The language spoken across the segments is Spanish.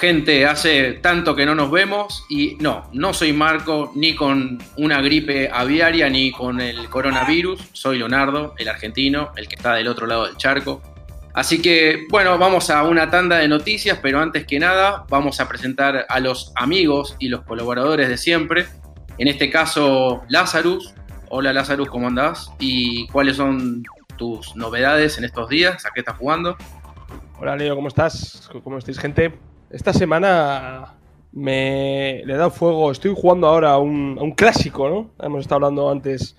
Gente, hace tanto que no nos vemos y no, no soy Marco ni con una gripe aviaria ni con el coronavirus, soy Leonardo, el argentino, el que está del otro lado del charco. Así que bueno, vamos a una tanda de noticias, pero antes que nada vamos a presentar a los amigos y los colaboradores de siempre. En este caso, Lazarus. Hola Lazarus, ¿cómo andás? ¿Y cuáles son tus novedades en estos días? ¿A qué estás jugando? Hola Leo, ¿cómo estás? ¿Cómo estáis, gente? Esta semana me le he dado fuego. Estoy jugando ahora a un, clásico, ¿no? Hemos estado hablando antes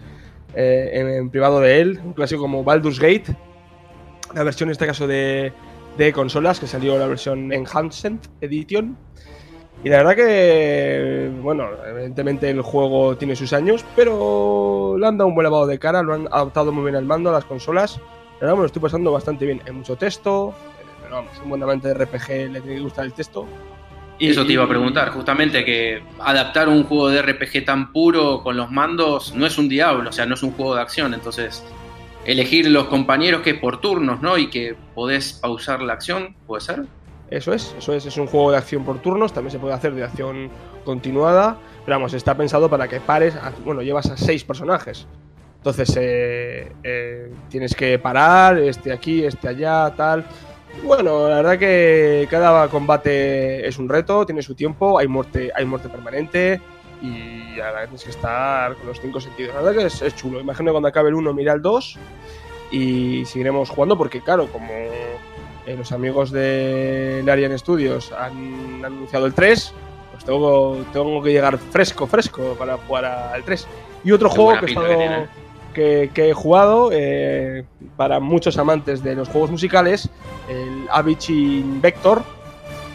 eh, en, privado de él. Un clásico como Baldur's Gate. La versión en este caso de, consolas, que salió la versión Enhanced Edition. Y la verdad que, bueno, evidentemente el juego tiene sus años, pero le han dado un buen lavado de cara, lo han adaptado muy bien al mando a las consolas. La verdad me lo estoy pasando bastante bien. Hay mucho texto, pero vamos, un buen amante de RPG le tiene que gustar el texto. Y eso te iba a preguntar, justamente que adaptar un juego de RPG tan puro con los mandos no es un diablo, o sea, no es un juego de acción, entonces elegir los compañeros que por turnos, ¿no? Y que podés pausar la acción, ¿puede ser? Eso es, eso es, es un juego de acción por turnos, también se puede hacer de acción continuada, pero vamos, está pensado para que pares, a- bueno, llevas a seis personajes. Entonces eh, eh, tienes que parar, este aquí, este allá, tal. Bueno, la verdad que cada combate es un reto, tiene su tiempo, hay muerte, hay muerte permanente y la verdad tienes que estar con los cinco sentidos. La verdad que es, es chulo. Imagino que cuando acabe el 1 mira el 2 y seguiremos jugando porque claro, como eh, los amigos de Larian Studios han anunciado el 3, pues tengo, tengo que llegar fresco, fresco para jugar al 3. Y otro Qué juego que, he estado- tiene. Que- he jugado eh, para muchos amantes de los juegos musicales, el Avicii Vector,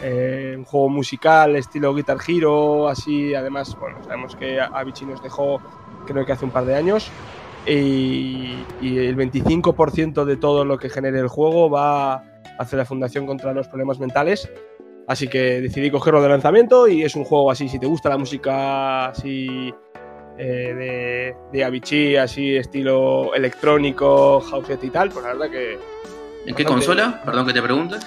eh, un juego musical estilo Guitar Hero, así, además, bueno, sabemos que Avicii nos dejó creo que hace un par de años. Y, y el 25% de todo lo que genere el juego va hacia la Fundación contra los Problemas Mentales. Así que decidí cogerlo de lanzamiento y es un juego así, si te gusta la música así eh, de, de Avicii, así estilo electrónico, house y tal, pues la verdad que ¿En qué consola? Perdón que te pregunte.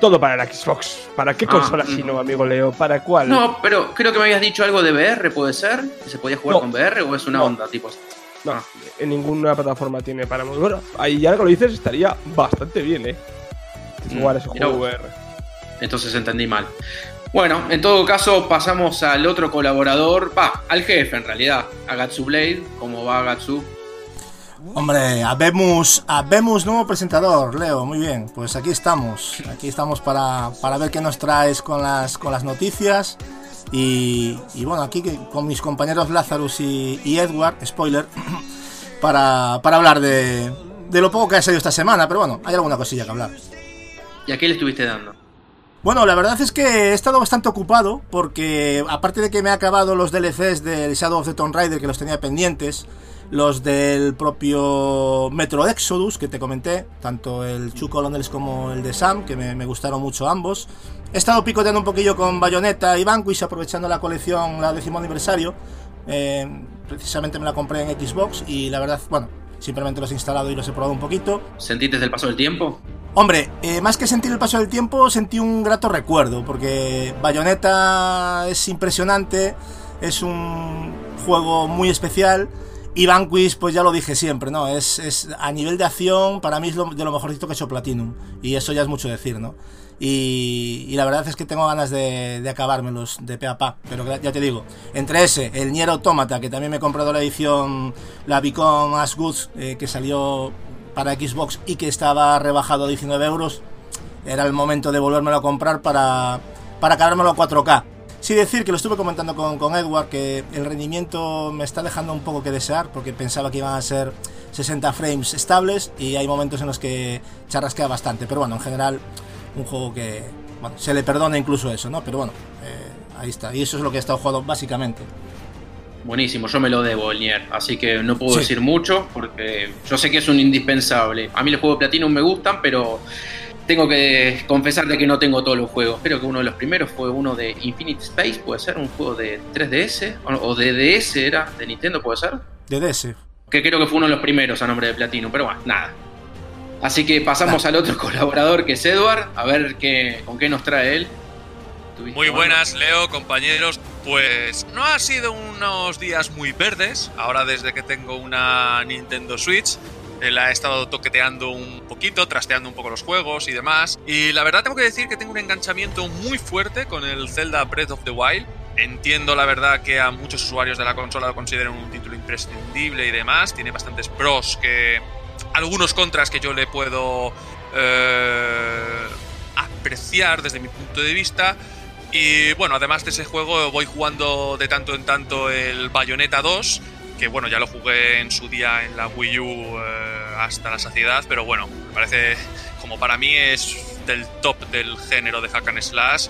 todo para la Xbox. ¿Para qué Ah, consola mm. si no, amigo Leo? ¿Para cuál? No, pero creo que me habías dicho algo de VR, ¿puede ser? ¿Que se podía jugar No. con VR o es una No. onda tipo? No, Ah. en ninguna plataforma tiene para Bueno, ahí ya que lo dices estaría bastante bien, ¿eh? Jugar Mm, ese juego. VR. Entonces entendí mal. Bueno, en todo caso pasamos al otro colaborador, va, al jefe en realidad, a Gatsu Blade. ¿Cómo va Gatsu? Hombre, habemos, habemos nuevo presentador, Leo, muy bien. Pues aquí estamos, aquí estamos para, para ver qué nos traes con las, con las noticias. Y, y bueno, aquí que- con mis compañeros Lazarus y, y Edward, spoiler, para, para hablar de, de lo poco que ha salido esta semana. Pero bueno, hay alguna cosilla que hablar. ¿Y a qué le estuviste dando? Bueno, la verdad es que he estado bastante ocupado porque aparte de que me he acabado los DLCs del Shadow of the Tomb Raider que los tenía pendientes, los del propio Metro Exodus que te comenté, tanto el Two Colonels como el de Sam, que me, me gustaron mucho ambos. He estado picoteando un poquillo con Bayonetta y Vanquish aprovechando la colección, la décimo aniversario. Eh, precisamente me la compré en Xbox y la verdad, bueno, simplemente los he instalado y los he probado un poquito. ¿Sentiste el paso del tiempo? Hombre, eh, más que sentir el paso del tiempo, sentí un grato recuerdo, porque Bayonetta es impresionante, es un juego muy especial, y Vanquish, pues ya lo dije siempre, ¿no? Es, es a nivel de acción, para mí es de lo mejorcito que he hecho Platinum, y eso ya es mucho decir, ¿no? Y, la verdad es que tengo ganas de, de acabármelos de pe a pa. Pero ya te digo, entre ese, el Nier Automata, que también me he comprado la edición, la Beacon As Good, eh, que salió para Xbox y que estaba rebajado a 19 euros, era el momento de volvérmelo a comprar para, para acabármelo a 4K. Sí decir que lo estuve comentando con, con, Edward, que el rendimiento me está dejando un poco que desear, porque pensaba que iban a ser 60 frames estables y hay momentos en los que charrasquea bastante. Pero bueno, en general un juego que bueno, se le perdona incluso eso, ¿no? Pero bueno, eh, ahí está. Y eso es lo que he estado jugando básicamente. Buenísimo, yo me lo debo, el Nier, así que no puedo decir mucho porque yo sé que es un indispensable. A mí los juegos de Platinum me gustan, pero tengo que confesarte que no tengo todos los juegos. Creo que uno de los primeros fue uno de Infinite Space, puede ser, un juego de 3DS o de DS era, de Nintendo, puede ser. De DS. Que creo que fue uno de los primeros a nombre de Platinum, pero bueno, nada. Así que pasamos al otro colaborador que es Edward, a ver qué, con qué nos trae él. Muy buenas, Leo, compañeros. Pues no ha sido unos días muy verdes. Ahora desde que tengo una Nintendo Switch, eh, la he estado toqueteando un poquito, trasteando un poco los juegos y demás. Y la verdad tengo que decir que tengo un enganchamiento muy fuerte con el Zelda Breath of the Wild. Entiendo la verdad que a muchos usuarios de la consola lo consideran un título imprescindible y demás. Tiene bastantes pros que algunos contras que yo le puedo eh, apreciar desde mi punto de vista. Y bueno, además de ese juego voy jugando de tanto en tanto el Bayonetta 2, que bueno, ya lo jugué en su día en la Wii U eh, hasta la saciedad, pero bueno, me parece como para mí es del top del género de hack and slash.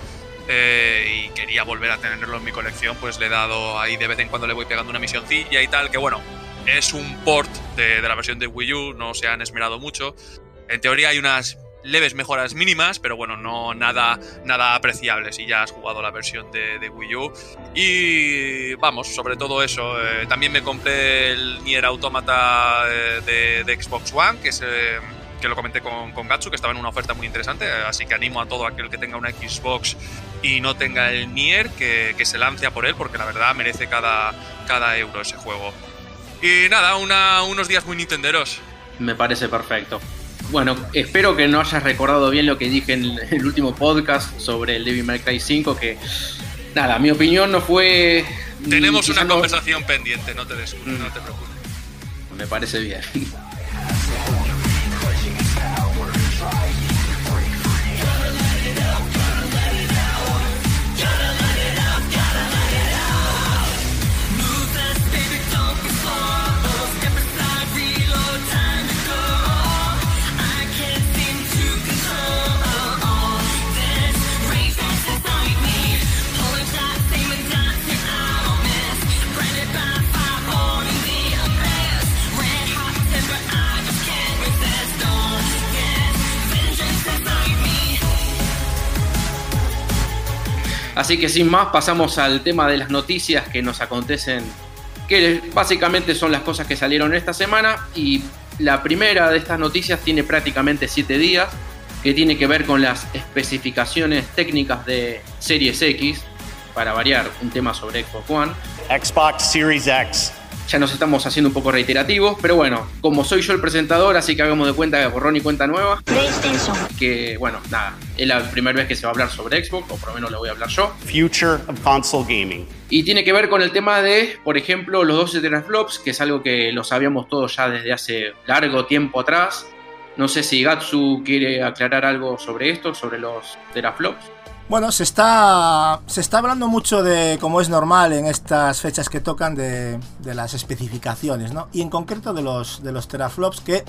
Eh, y quería volver a tenerlo en mi colección, pues le he dado ahí de vez en cuando le voy pegando una misioncilla y tal, que bueno, es un port de, la versión de Wii U, no se han esmerado mucho. En teoría hay unas leves mejoras mínimas, pero bueno, no nada, nada apreciable si ya has jugado la versión de, Wii U. Y vamos, sobre todo eso. Eh, también me compré el Nier Automata eh, de, Xbox One, que es... Que lo comenté con, con Gatsu, que estaba en una oferta muy interesante, así que animo a todo aquel que tenga una Xbox y no tenga el Nier, que, que se lance por él, porque la verdad merece cada, cada euro ese juego. Y nada, unos días muy nintenderos. Me parece perfecto. Bueno, espero que no hayas recordado bien lo que dije en el último podcast sobre el Devil May Cry 5, que nada, mi opinión no fue... Tenemos una conversación pendiente, no te, no te preocupes. Me parece bien. Así que sin más pasamos al tema de las noticias que nos acontecen, que básicamente son las cosas que salieron esta semana y la primera de estas noticias tiene prácticamente 7 días, que tiene que ver con las especificaciones técnicas de Series X, para variar un tema sobre Xbox One. Xbox Series X ya nos estamos haciendo un poco reiterativos, pero bueno, como soy yo el presentador, así que hagamos de cuenta de borrón y cuenta nueva. Que bueno, nada, es la primera vez que se va a hablar sobre Xbox, o por lo menos lo voy a hablar yo. Future of Console Gaming. Y tiene que ver con el tema de, por ejemplo, los 12 teraflops, que es algo que lo sabíamos todos ya desde hace largo tiempo atrás. No sé si Gatsu quiere aclarar algo sobre esto, sobre los teraflops. Bueno, se está, se está hablando mucho de, como es normal en estas fechas que tocan, de, las especificaciones, ¿no? Y en concreto de los, de los teraflops que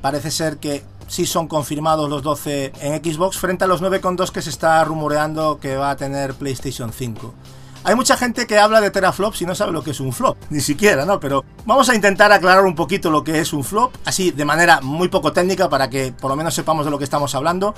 parece ser que sí son confirmados los 12 en Xbox frente a los 9,2 que se está rumoreando que va a tener PlayStation 5. Hay mucha gente que habla de teraflops y no sabe lo que es un flop, ni siquiera, ¿no? Pero vamos a intentar aclarar un poquito lo que es un flop, así de manera muy poco técnica para que por lo menos sepamos de lo que estamos hablando.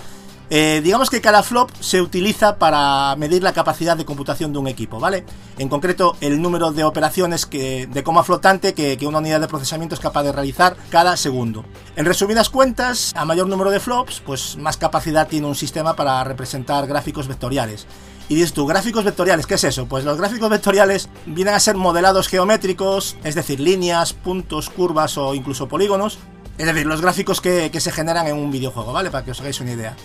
Eh, digamos que cada flop se utiliza para medir la capacidad de computación de un equipo, ¿vale? En concreto, el número de operaciones que, de coma flotante que, una unidad de procesamiento es capaz de realizar cada segundo. En resumidas cuentas, a mayor número de flops, pues más capacidad tiene un sistema para representar gráficos vectoriales. Y dices tú, gráficos vectoriales, ¿qué es eso? Pues los gráficos vectoriales vienen a ser modelados geométricos, es decir, líneas, puntos, curvas o incluso polígonos. Es decir, los gráficos que se generan en un videojuego, ¿vale? Para que os hagáis una idea.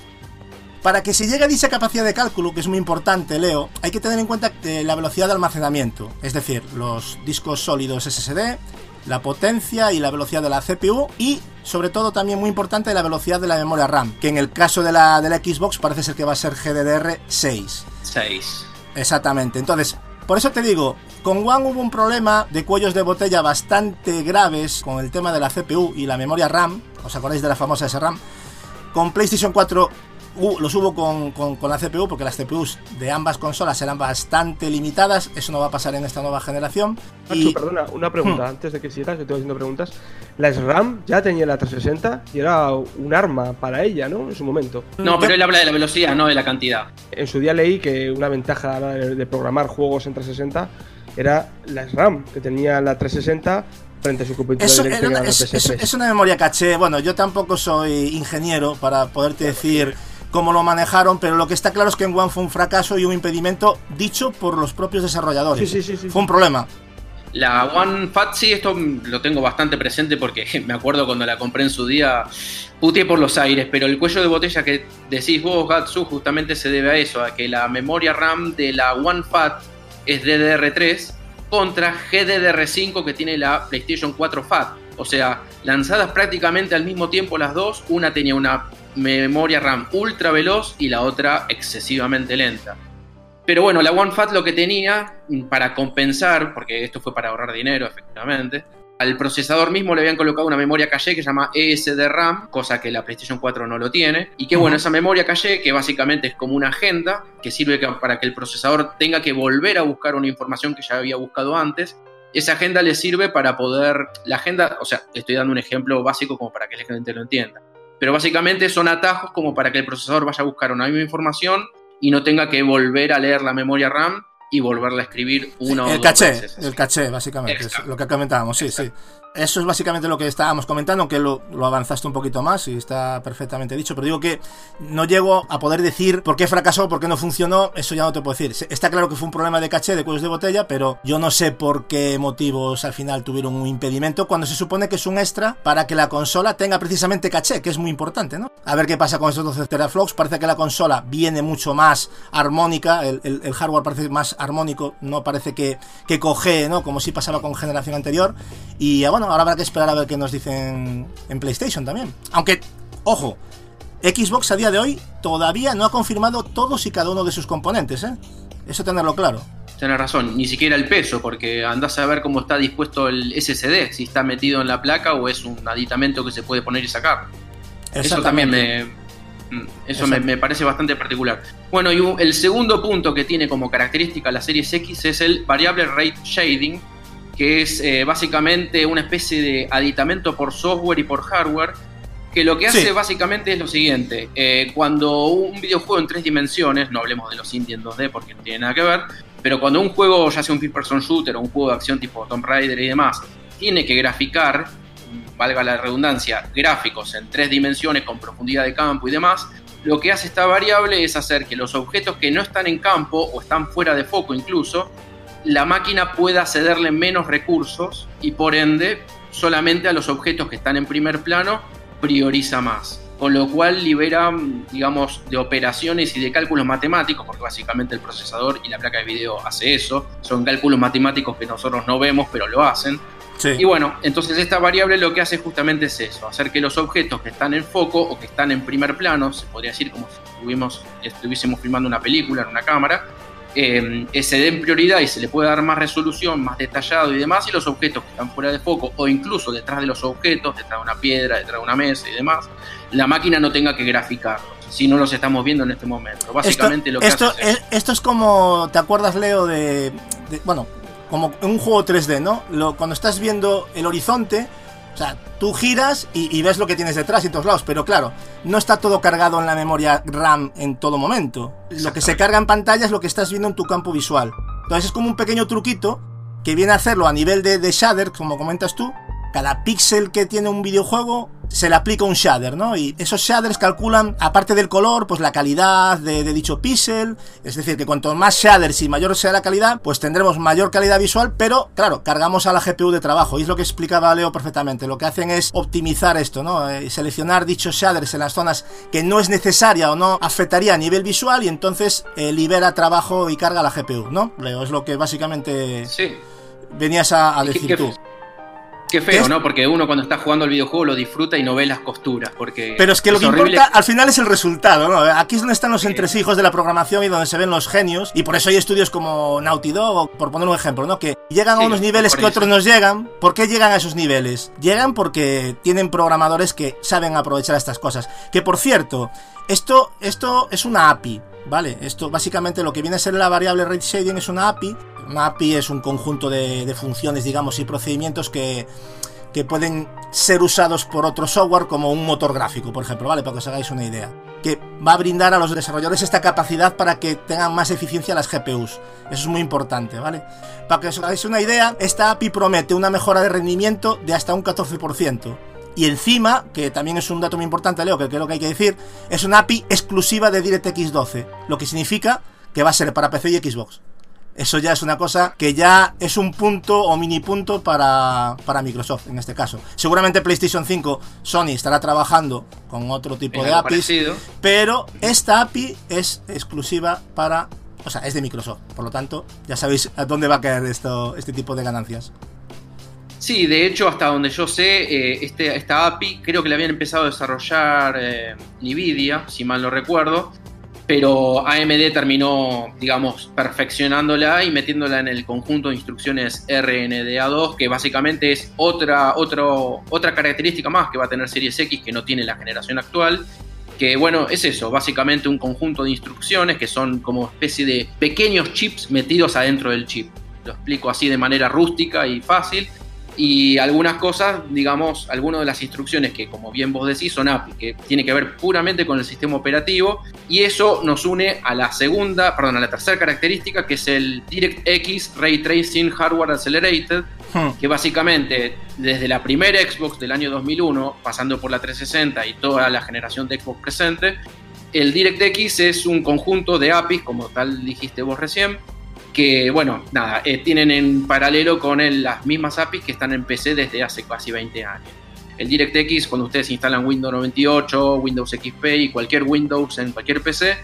Para que se llegue a dicha capacidad de cálculo, que es muy importante, Leo, hay que tener en cuenta eh, la velocidad de almacenamiento, es decir, los discos sólidos SSD, la potencia y la velocidad de la CPU y, sobre todo, también muy importante, la velocidad de la memoria RAM, que en el caso de la, de la Xbox parece ser que va a ser GDDR6. 6. Exactamente, entonces, por eso te digo, con One hubo un problema de cuellos de botella bastante graves con el tema de la CPU y la memoria RAM, ¿os acordáis de la famosa SRAM? Con PlayStation 4 Uh, los hubo con, con, con, la CPU porque las CPUs de ambas consolas eran bastante limitadas. Eso no va a pasar en esta nueva generación. Nacho, y... perdona, una pregunta hmm. antes de que sigas, que estoy haciendo preguntas. La SRAM ya tenía la 360 y era un arma para ella, ¿no? En su momento. No, pero él habla de la velocidad, no de la cantidad. En su día leí que una ventaja de programar juegos en 360 era la SRAM, que tenía la 360 frente a su competidor eso, una, era es, la es, es, una memoria caché. Bueno, yo tampoco soy ingeniero para poderte decir cómo lo manejaron, pero lo que está claro es que en One fue un fracaso y un impedimento dicho por los propios desarrolladores. Sí, sí, sí, fue un problema. La One Fat sí, esto lo tengo bastante presente porque me acuerdo cuando la compré en su día, puteé por los aires, pero el cuello de botella que decís vos, Gatsu, justamente se debe a eso, a que la memoria RAM de la One Fat es DDR3 contra GDDR5 que tiene la PlayStation 4 Fat. O sea, lanzadas prácticamente al mismo tiempo las dos, una tenía una memoria RAM ultra veloz y la otra excesivamente lenta. Pero bueno, la One Fat lo que tenía para compensar, porque esto fue para ahorrar dinero, efectivamente, al procesador mismo le habían colocado una memoria caché que se llama ESD RAM, cosa que la PlayStation 4 no lo tiene. Y que bueno, esa memoria caché, que básicamente es como una agenda, que sirve para que el procesador tenga que volver a buscar una información que ya había buscado antes. Esa agenda le sirve para poder. La agenda, o sea, estoy dando un ejemplo básico como para que la gente lo entienda. Pero básicamente son atajos como para que el procesador vaya a buscar una misma información y no tenga que volver a leer la memoria RAM y volverla a escribir una el o dos caché, veces. El caché, básicamente, Exacto. es lo que comentábamos, sí, Exacto. sí. Eso es básicamente lo que estábamos comentando, aunque lo, avanzaste un poquito más y está perfectamente dicho, pero digo que no llego a poder decir por qué fracasó, por qué no funcionó, eso ya no te puedo decir. Está claro que fue un problema de caché, de cuellos de botella, pero yo no sé por qué motivos al final tuvieron un impedimento cuando se supone que es un extra para que la consola tenga precisamente caché, que es muy importante, ¿no? A ver qué pasa con estos 12 teraflops, parece que la consola viene mucho más armónica, el, hardware parece más armónico, no parece que, que coge, ¿no? Como si pasaba con generación anterior, y bueno, ahora habrá que esperar a ver qué nos dicen en PlayStation también. Aunque, ojo, Xbox a día de hoy todavía no ha confirmado todos y cada uno de sus componentes, ¿eh? Eso tenerlo claro. Tienes razón, ni siquiera el peso, porque andás a ver cómo está dispuesto el SSD, si está metido en la placa o es un aditamento que se puede poner y sacar. Eso también me, eso me, me, parece bastante particular. Bueno, y el segundo punto que tiene como característica la Series X es el variable rate shading, que es eh, básicamente una especie de aditamento por software y por hardware, que lo que hace sí. básicamente es lo siguiente, eh, cuando un videojuego en tres dimensiones, no hablemos de los indie en 2D porque no tiene nada que ver, pero cuando un juego, ya sea un first person shooter o un juego de acción tipo Tomb Raider y demás, tiene que graficar, valga la redundancia, gráficos en tres dimensiones con profundidad de campo y demás, lo que hace esta variable es hacer que los objetos que no están en campo o están fuera de foco incluso, la máquina pueda cederle menos recursos y por ende solamente a los objetos que están en primer plano prioriza más. Con lo cual libera, digamos, de operaciones y de cálculos matemáticos, porque básicamente el procesador y la placa de video hace eso. Son cálculos matemáticos que nosotros no vemos, pero lo hacen. Sí. Y bueno, entonces esta variable lo que hace justamente es eso, hacer que los objetos que están en foco o que están en primer plano, se podría decir como si estuviésemos, estuviésemos filmando una película en una cámara, eh, se den prioridad y se le puede dar más resolución, más detallado y demás, y los objetos que están fuera de foco o incluso detrás de los objetos, detrás de una piedra, detrás de una mesa y demás, la máquina no tenga que graficarlos, si no los estamos viendo en este momento. Básicamente esto, lo que esto hace es, esto es como, ¿te acuerdas Leo de, de bueno, como un juego 3D, ¿no? Lo, cuando estás viendo el horizonte, O sea, tú giras y, y ves lo que tienes detrás y en todos lados, pero claro, no está todo cargado en la memoria RAM en todo momento. Lo que se carga en pantalla es lo que estás viendo en tu campo visual. Entonces es como un pequeño truquito que viene a hacerlo a nivel de, de shader, como comentas tú. Cada píxel que tiene un videojuego se le aplica un shader, ¿no? Y esos shaders calculan, aparte del color, pues la calidad de, de dicho píxel. Es decir, que cuanto más shaders y mayor sea la calidad, pues tendremos mayor calidad visual, pero claro, cargamos a la GPU de trabajo. Y es lo que explicaba Leo perfectamente. Lo que hacen es optimizar esto, ¿no? Eh, seleccionar dichos shaders en las zonas que no es necesaria o no afectaría a nivel visual y entonces eh, libera trabajo y carga a la GPU, ¿no? Leo, es lo que básicamente Sí. venías a, a ¿Qué- decir qué- tú. Qué ¿Qué feo? ¿no? Porque uno cuando está jugando el videojuego lo disfruta y no ve las costuras. Porque Pero es que lo que horrible. importa al final es el resultado, ¿no? Aquí es donde están los entresijos de la programación y donde se ven los genios. Y por eso hay estudios como Naughty Dog, por poner un ejemplo, ¿no? Que llegan a unos niveles que otros nos llegan. ¿Por qué llegan a esos niveles? Llegan porque tienen programadores que saben aprovechar estas cosas. Que por cierto, esto, esto es una API, ¿vale? Esto básicamente lo que viene a ser la variable rate shading es una API. Una API es un conjunto de, funciones, digamos, y procedimientos que que pueden ser usados por otro software como un motor gráfico, por ejemplo, ¿vale? Para que os hagáis una idea. Que va a brindar a los desarrolladores esta capacidad para que tengan más eficiencia las GPUs. Eso es muy importante, ¿vale? Para que os hagáis una idea, esta API promete una mejora de rendimiento de hasta un 14%. Y encima, que también es un dato muy importante, Leo, que creo que hay que decir, es una API exclusiva de DirectX 12, lo que significa que va a ser para PC y Xbox. Eso ya es una cosa que ya es un punto o mini punto para, para Microsoft en este caso. Seguramente PlayStation 5, Sony estará trabajando con otro tipo de APIs, parecido. pero esta API es exclusiva para... O sea, es de Microsoft. Por lo tanto, ya sabéis a dónde va a caer esto, este tipo de ganancias. Sí, de hecho, hasta donde yo sé, eh, este, esta API creo que la habían empezado a desarrollar eh, Nvidia, si mal no recuerdo, pero AMD terminó, digamos, perfeccionándola y metiéndola en el conjunto de instrucciones RNDA2, que básicamente es otra, otra característica más que va a tener Series X que no tiene la generación actual. Que bueno, es eso, básicamente un conjunto de instrucciones que son como especie de pequeños chips metidos adentro del chip. Lo explico así de manera rústica y fácil y algunas cosas, digamos, algunas de las instrucciones que, como bien vos decís, son API, que tiene que ver puramente con el sistema operativo, y eso nos une a la segunda, perdón, a la tercera característica, que es el DirectX Ray Tracing Hardware Accelerated, Hmm. que básicamente desde la primera Xbox del año 2001, pasando por la 360 y toda la generación de Xbox presente, el DirectX es un conjunto de APIs, como tal dijiste vos recién, que, bueno, nada, eh, tienen en paralelo con el- las mismas APIs que están en PC desde hace casi 20 años. El DirectX, cuando ustedes instalan Windows 98, Windows XP y cualquier Windows en cualquier PC,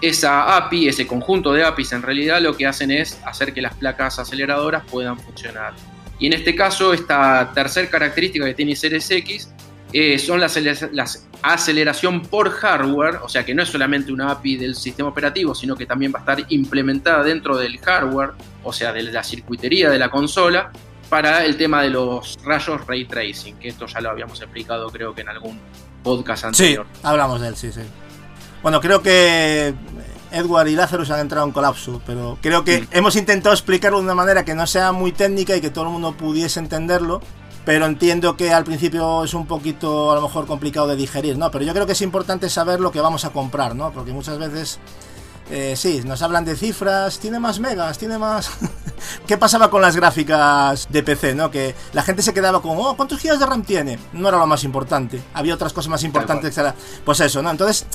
esa API, ese conjunto de APIs en realidad lo que hacen es hacer que las placas aceleradoras puedan funcionar. Y en este caso, esta tercera característica que tiene Series X eh, son las, aceleración por hardware, o sea que no es solamente una API del sistema operativo, sino que también va a estar implementada dentro del hardware, o sea, de la circuitería de la consola, para el tema de los rayos ray tracing, que esto ya lo habíamos explicado creo que en algún podcast Sí, anterior. hablamos de él, sí, sí. Bueno, creo que Edward y Lázaro se han entrado en colapso, pero creo que Mm. hemos intentado explicarlo de una manera que no sea muy técnica y que todo el mundo pudiese entenderlo. Pero entiendo que al principio es un poquito a lo mejor complicado de digerir, ¿no? Pero yo creo que es importante saber lo que vamos a comprar, ¿no? Porque muchas veces eh, sí, nos hablan de cifras, tiene más megas, tiene más... ¿Qué pasaba con las gráficas de PC, no? Que la gente se quedaba con, oh, ¿cuántos gigas de RAM tiene? No era lo más importante. Había otras cosas más importantes que era... Pues eso, ¿no? Entonces,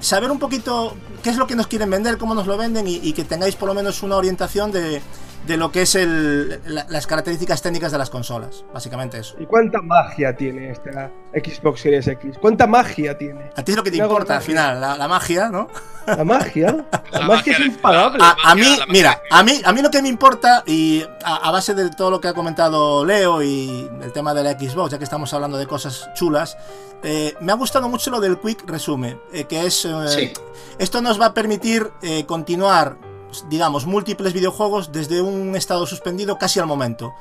saber un poquito qué es lo que nos quieren vender, cómo nos lo venden y, y que tengáis por lo menos una orientación de, de lo que es el, la- las características técnicas de las consolas. Básicamente eso. ¿Y cuánta magia tiene esta Xbox Series X? ¿Cuánta magia tiene? A ti es lo que te importa al final, la, la magia, ¿no? La magia. La, La magia es impagable. A, a mí, mira, a mí, a mí lo que me importa, y a, a base de todo lo que ha comentado Leo y el tema de la Xbox, ya que estamos hablando de cosas chulas, eh, me ha gustado mucho lo del Quick Resume, eh, que es... eh, Sí. Esto nos va a permitir eh, continuar, digamos, múltiples videojuegos desde un estado suspendido casi al momento.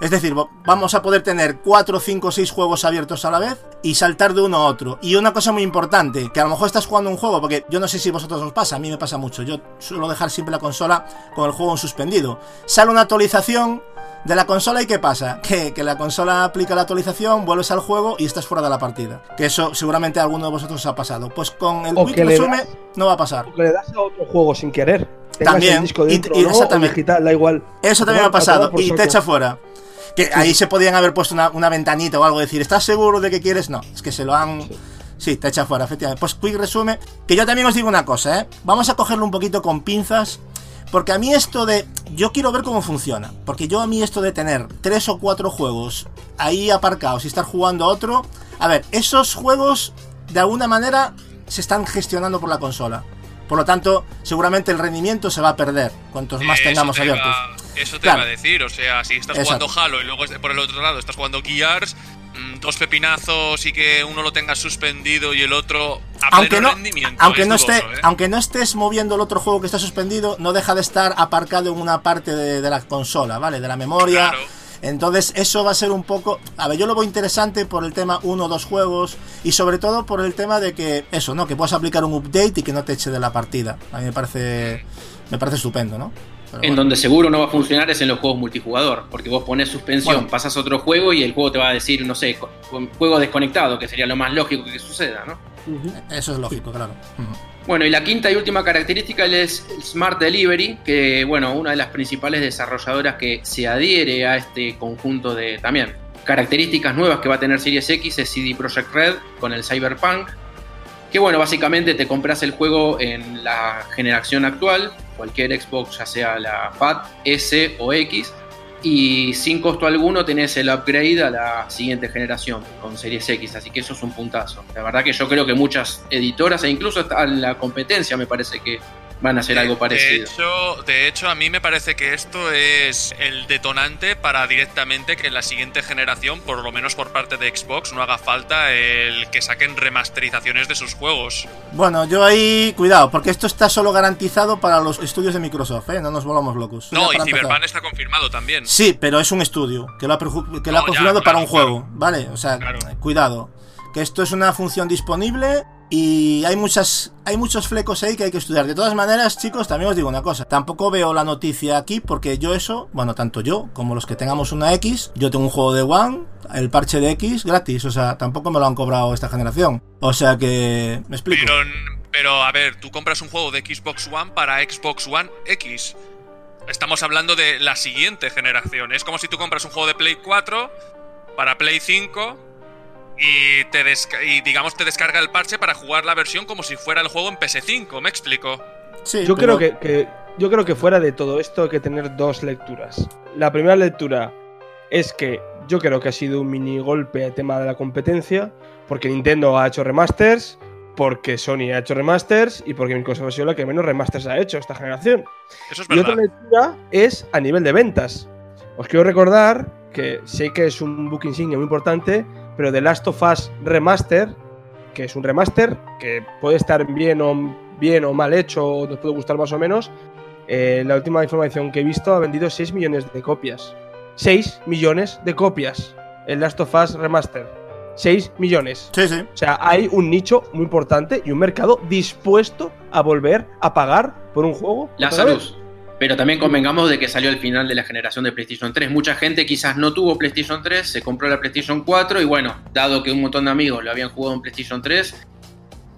Es decir, vamos a poder tener 4, 5, 6 juegos abiertos a la vez y saltar de uno a otro. Y una cosa muy importante, que a lo mejor estás jugando un juego, porque yo no sé si vosotros os pasa, a mí me pasa mucho. Yo suelo dejar siempre la consola con el juego en suspendido. Sale una actualización, De la consola, ¿y qué pasa? Que, que, la consola aplica la actualización, vuelves al juego y estás fuera de la partida. Que eso seguramente a alguno de vosotros os ha pasado. Pues con el Quick Resume no va a pasar. O que le das a otro juego sin querer. También. El disco dentro, y, y ¿no? exactamente. O digital, da igual. Eso también me ha pasado. Y te echa fuera. Que sí. ahí se podían haber puesto una, una, ventanita o algo, decir, ¿estás seguro de que quieres? No, es que se lo han. Sí. Sí, te echa fuera, efectivamente. Pues quick resume. Que yo también os digo una cosa, ¿eh? Vamos a cogerlo un poquito con pinzas. Porque a mí esto de. Yo quiero ver cómo funciona. Porque yo a mí esto de tener tres o cuatro juegos ahí aparcados y estar jugando a otro. A ver, esos juegos de alguna manera se están gestionando por la consola. Por lo tanto, seguramente el rendimiento se va a perder cuantos más eso tengamos te abiertos. Eso te claro. iba a decir, o sea, si estás Exacto. jugando Halo y luego por el otro lado estás jugando Gears, dos pepinazos y que uno lo tenga suspendido y el otro a aunque no, rendimiento. Aunque, es no esté, ¿eh? aunque no estés moviendo el otro juego que está suspendido, no deja de estar aparcado en una parte de, de la consola, ¿vale? De la memoria. Claro. Entonces eso va a ser un poco... A ver, yo lo veo interesante por el tema uno o dos juegos y sobre todo por el tema de que eso, ¿no? Que puedas aplicar un update y que no te eche de la partida. A mí me parece, me parece estupendo, ¿no? Pero en bueno. donde seguro no va a funcionar es en los juegos multijugador, porque vos pones suspensión, bueno. pasas a otro juego y el juego te va a decir, no sé, juego desconectado, que sería lo más lógico que suceda, ¿no? Uh -huh. Eso es lógico, claro. Uh -huh. Bueno, y la quinta y última característica es Smart Delivery, que bueno, una de las principales desarrolladoras que se adhiere a este conjunto de también características nuevas que va a tener Series X es CD Projekt Red con el Cyberpunk, que bueno, básicamente te compras el juego en la generación actual, cualquier Xbox, ya sea la FAT, S o X, y sin costo alguno tenés el upgrade a la siguiente generación con Series X, así que eso es un puntazo. La verdad que yo creo que muchas editoras e incluso hasta la competencia me parece que van a hacer de, algo parecido. De hecho, de hecho, a mí me parece que esto es el detonante para directamente que en la siguiente generación, por lo menos por parte de Xbox, no haga falta el que saquen remasterizaciones de sus juegos. Bueno, yo ahí, cuidado, porque esto está solo garantizado para los estudios de Microsoft, ¿eh? No nos volvamos locos. No, y Cyberpunk está confirmado también. Sí, pero es un estudio que lo ha, que lo ha confirmado ya, claro, para un claro. juego, ¿vale? O sea, Claro. cuidado. Que esto es una función disponible y hay muchas hay muchos flecos ahí que hay que estudiar. De todas maneras, chicos, también os digo una cosa. Tampoco veo la noticia aquí porque yo eso, bueno, tanto yo como los que tengamos una X, yo tengo un juego de One, el parche de X gratis, o sea, tampoco me lo han cobrado esta generación. O sea que me explico. Pero, pero, a ver, tú compras un juego de Xbox One para Xbox One X. Estamos hablando de la siguiente generación. Es como si tú compras un juego de Play 4 para Play 5 y, te y digamos te descarga el parche para jugar la versión como si fuera el juego en PS5, ¿me explico? Sí, Yo pero- creo que, que- yo creo que fuera de todo esto hay que tener dos lecturas. La primera lectura es que yo creo que ha sido un mini golpe al tema de la competencia, porque Nintendo ha hecho remasters, porque Sony ha hecho remasters y porque Microsoft ha sido la que menos remasters ha hecho esta generación. Eso es Y otra lectura es a nivel de ventas. Os quiero recordar que sé que es un book insignia muy importante, pero The Last of Us Remaster, que es un remaster, que puede estar bien o, bien o mal hecho, o nos puede gustar más o menos, eh, la última información que he visto ha vendido 6 millones de copias. 6 millones de copias. El Last of Us Remaster. 6 millones. Sí, sí. O sea, hay un nicho muy importante y un mercado dispuesto a volver a pagar por un juego. otra vez. Pero también convengamos de que salió al final de la generación de PlayStation 3. Mucha gente quizás no tuvo PlayStation 3, se compró la PlayStation 4 y bueno, dado que un montón de amigos lo habían jugado en PlayStation 3,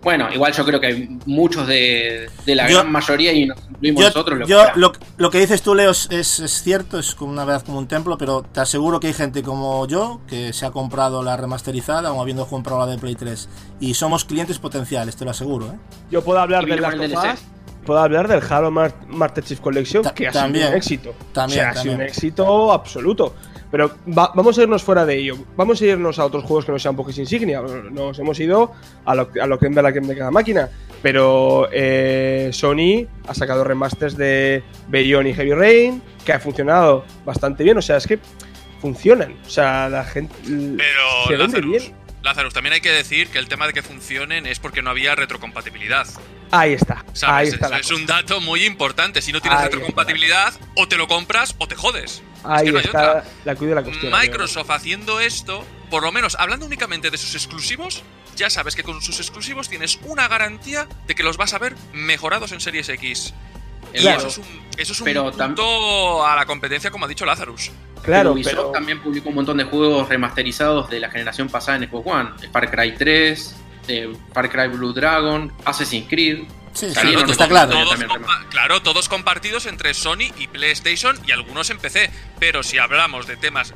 bueno, igual yo creo que hay muchos de, de la Yo- gran mayoría y nos incluimos Yo, nosotros lo yo- compramos. lo, lo que dices tú, Leo, es, es- cierto, es como una verdad como un templo, pero te aseguro que hay gente como yo que se ha comprado la remasterizada o habiendo comprado la de Play 3. Y somos clientes potenciales, te lo aseguro, ¿eh? Yo puedo hablar Y del viene Puedo hablar del Halo Mar- Master Chief Collection, Ta- que ha también, sido un éxito. también, o sea, ha sido un éxito absoluto. Pero va- vamos a irnos fuera de ello. Vamos a irnos a otros juegos que no sean Pokémon insignia. Nos hemos ido a lo, a lo que de la que de cada máquina. Pero eh, Sony ha sacado remasters de Bayon y Heavy Rain, que ha funcionado bastante bien. O sea, es que funcionan. O sea, la gente Pero, se Lazarus, bien. Lazarus, también hay que decir que el tema de que funcionen es porque no había retrocompatibilidad. Ahí está. ¿Sabes? Ahí está es, la es cosa. un dato muy importante. Si no tienes retrocompatibilidad, o te lo compras o te jodes. Ahí que no hay está la cuestión. Microsoft haciendo esto, por lo menos hablando únicamente de sus exclusivos, ya sabes que con sus exclusivos tienes una garantía de que los vas a ver mejorados en Series X. Y eso es un, eso es un Pero punto a la competencia, como ha dicho Lazarus. Claro, Ubisoft pero. también publicó un montón de juegos remasterizados de la generación pasada en Xbox One. Far Cry 3, eh, Far Cry Blue Dragon, Assassin's Creed. Sí, sí, Salieron está. Todos claro, todos compartidos entre Sony y PlayStation y algunos en PC. Pero si hablamos de temas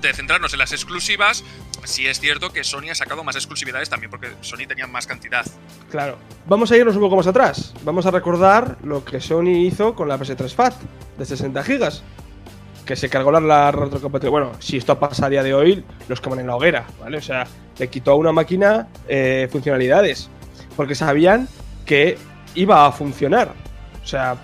de centrarnos en las exclusivas, sí es cierto que Sony ha sacado más exclusividades también porque Sony tenía más cantidad. Claro. Vamos a irnos un poco más atrás. Vamos a recordar lo que Sony hizo con la PS3 FAT de 60 gigas. Que se cargó la- la retrocompatibilidad. Bueno, si esto pasa a día de hoy, los queman en la hoguera, ¿vale? O sea, le quitó a una máquina eh, funcionalidades. Porque sabían que iba a funcionar. O sea,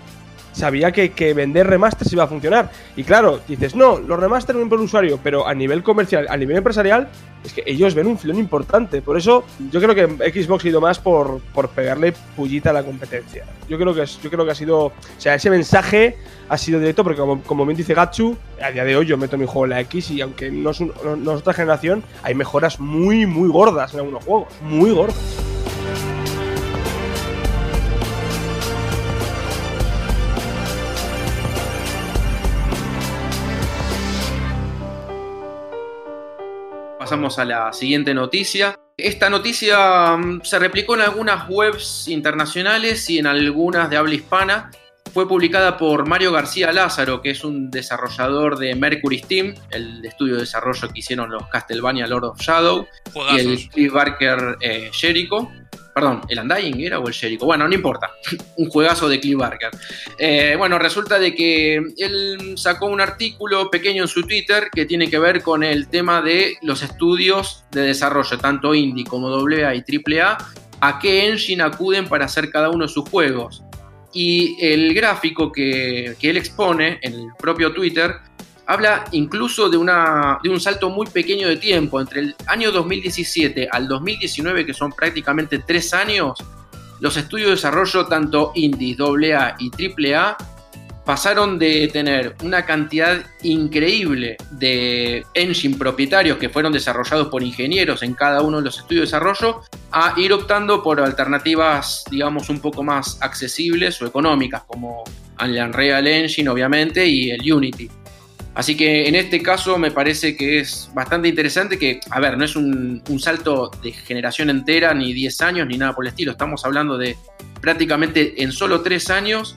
sabía que, vender remasters iba a funcionar. Y claro, dices, no, los remasters no por usuario, pero a nivel comercial, a nivel empresarial, es que ellos ven un filón importante. Por eso, yo creo que Xbox ha ido más por, por pegarle pullita a la competencia. Yo creo que yo creo que ha sido. O sea, ese mensaje ha sido directo, porque como, bien dice Gatsu, a día de hoy yo meto mi juego en la X y aunque no es, un- no es otra generación, hay mejoras muy, muy gordas en algunos juegos. Muy gordas. Pasamos a la siguiente noticia. Esta noticia mm, se replicó en algunas webs internacionales y en algunas de habla hispana. Fue publicada por Mario García Lázaro, que es un desarrollador de Mercury Steam, el estudio de desarrollo que hicieron los Castlevania Lord of Shadow, y el Cliff Barker eh, Jericho. Perdón, ¿el Undying era o el Jericho? Bueno, no importa. un juegazo de Cliff Barker. Eh, bueno, resulta de que él sacó un artículo pequeño en su Twitter que tiene que ver con el tema de los estudios de desarrollo, tanto indie como AA y AAA, a qué engine acuden para hacer cada uno de sus juegos. Y el gráfico que, él expone en el propio Twitter habla incluso de, una, de un salto muy pequeño de tiempo, entre el año 2017 al 2019, que son prácticamente tres años, los estudios de desarrollo, tanto indie, AA y AAA, pasaron de tener una cantidad increíble de engine propietarios que fueron desarrollados por ingenieros en cada uno de los estudios de desarrollo a ir optando por alternativas, digamos, un poco más accesibles o económicas, como el Unreal Engine, obviamente, y el Unity. Así que en este caso me parece que es bastante interesante que, a ver, no es un, un salto de generación entera, ni 10 años, ni nada por el estilo. Estamos hablando de prácticamente en solo 3 años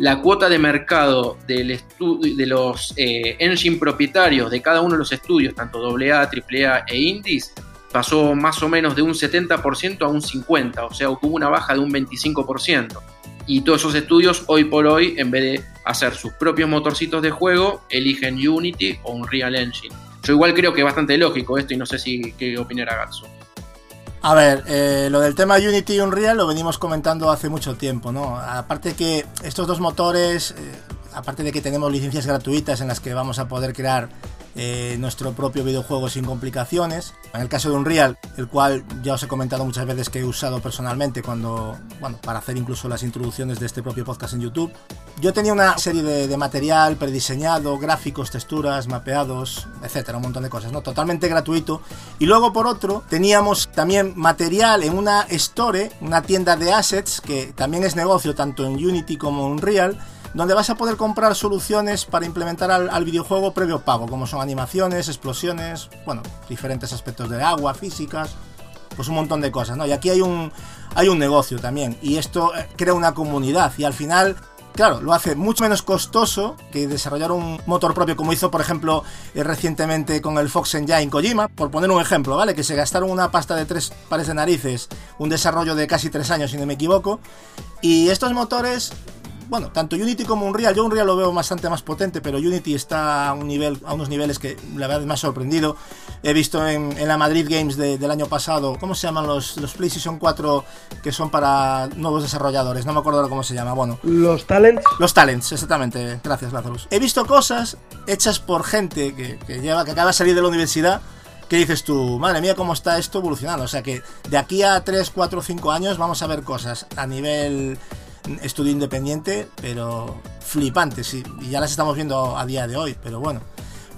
la cuota de mercado del de los eh, engine propietarios de cada uno de los estudios, tanto AA, AAA e Indies, pasó más o menos de un 70% a un 50%, o sea, hubo una baja de un 25%. Y todos esos estudios, hoy por hoy, en vez de hacer sus propios motorcitos de juego, eligen Unity o Unreal Engine. Yo igual creo que es bastante lógico esto y no sé si qué opinará Gatsu. A ver, eh, lo del tema Unity y Unreal lo venimos comentando hace mucho tiempo, ¿no? Aparte que estos dos motores, eh, aparte de que tenemos licencias gratuitas en las que vamos a poder crear eh, nuestro propio videojuego sin complicaciones. En el caso de Unreal, el cual ya os he comentado muchas veces que he usado personalmente cuando, bueno, para hacer incluso las introducciones de este propio podcast en YouTube. Yo tenía una serie de, material prediseñado, gráficos, texturas, mapeados, etcétera, un montón de cosas, ¿no? Totalmente gratuito. Y luego, por otro, teníamos también material en una store, una tienda de assets, que también es negocio tanto en Unity como en Unreal, donde vas a poder comprar soluciones para implementar al, videojuego previo pago, como son animaciones, explosiones, bueno, diferentes aspectos de agua, físicas, pues un montón de cosas, ¿no? Y aquí hay un, hay un negocio también, y esto eh, crea una comunidad, y al final Claro, lo hace mucho menos costoso que desarrollar un motor propio, como hizo, por ejemplo, eh, recientemente con el Fox Engine Kojima, por poner un ejemplo, ¿vale? Que se gastaron una pasta de tres pares de narices, un desarrollo de casi tres años, si no me equivoco. Y estos motores, bueno, tanto Unity como Unreal, yo Unreal lo veo bastante más potente, pero Unity está a, un nivel, a unos niveles que la verdad me ha sorprendido. He visto en, en la Madrid Games de- del año pasado, ¿cómo se llaman los, los PlayStation 4 que son para nuevos desarrolladores? No me acuerdo cómo se llama. Bueno, Los talents. los talents, exactamente. Gracias, Lazarus. He visto cosas hechas por gente que, que lleva, que acaba de salir de la universidad. Que dices tú, madre mía, cómo está esto evolucionando. O sea que de aquí a 3, 4, 5 años vamos a ver cosas a nivel estudio independiente, pero flipantes. Y, y ya las estamos viendo a día de hoy. Pero bueno.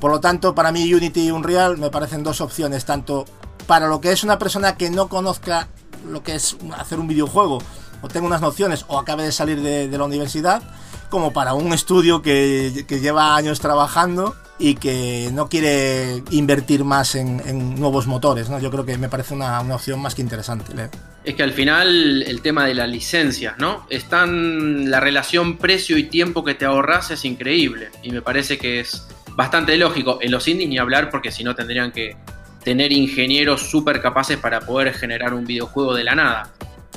Por lo tanto, para mí Unity y Unreal me parecen dos opciones, tanto para lo que es una persona que no conozca lo que es hacer un videojuego o tenga unas nociones o acabe de salir de, de la universidad, como para un estudio que, que lleva años trabajando y que no quiere invertir más en, en nuevos motores, ¿no? Yo creo que me parece una, una opción más que interesante, Leo. Es que al final el tema de las licencias, ¿no? Están la relación precio y tiempo que te ahorras es increíble y me parece que es bastante lógico. En los indies ni hablar porque si no tendrían que tener ingenieros súper capaces para poder generar un videojuego de la nada.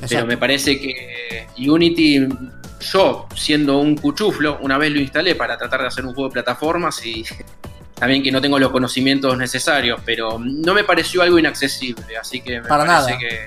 Pero me parece que Unity, yo siendo un cuchuflo, una vez lo instalé para tratar de hacer un juego de plataformas y también que no tengo los conocimientos necesarios, pero no me pareció algo inaccesible, así que me Para parece nada. que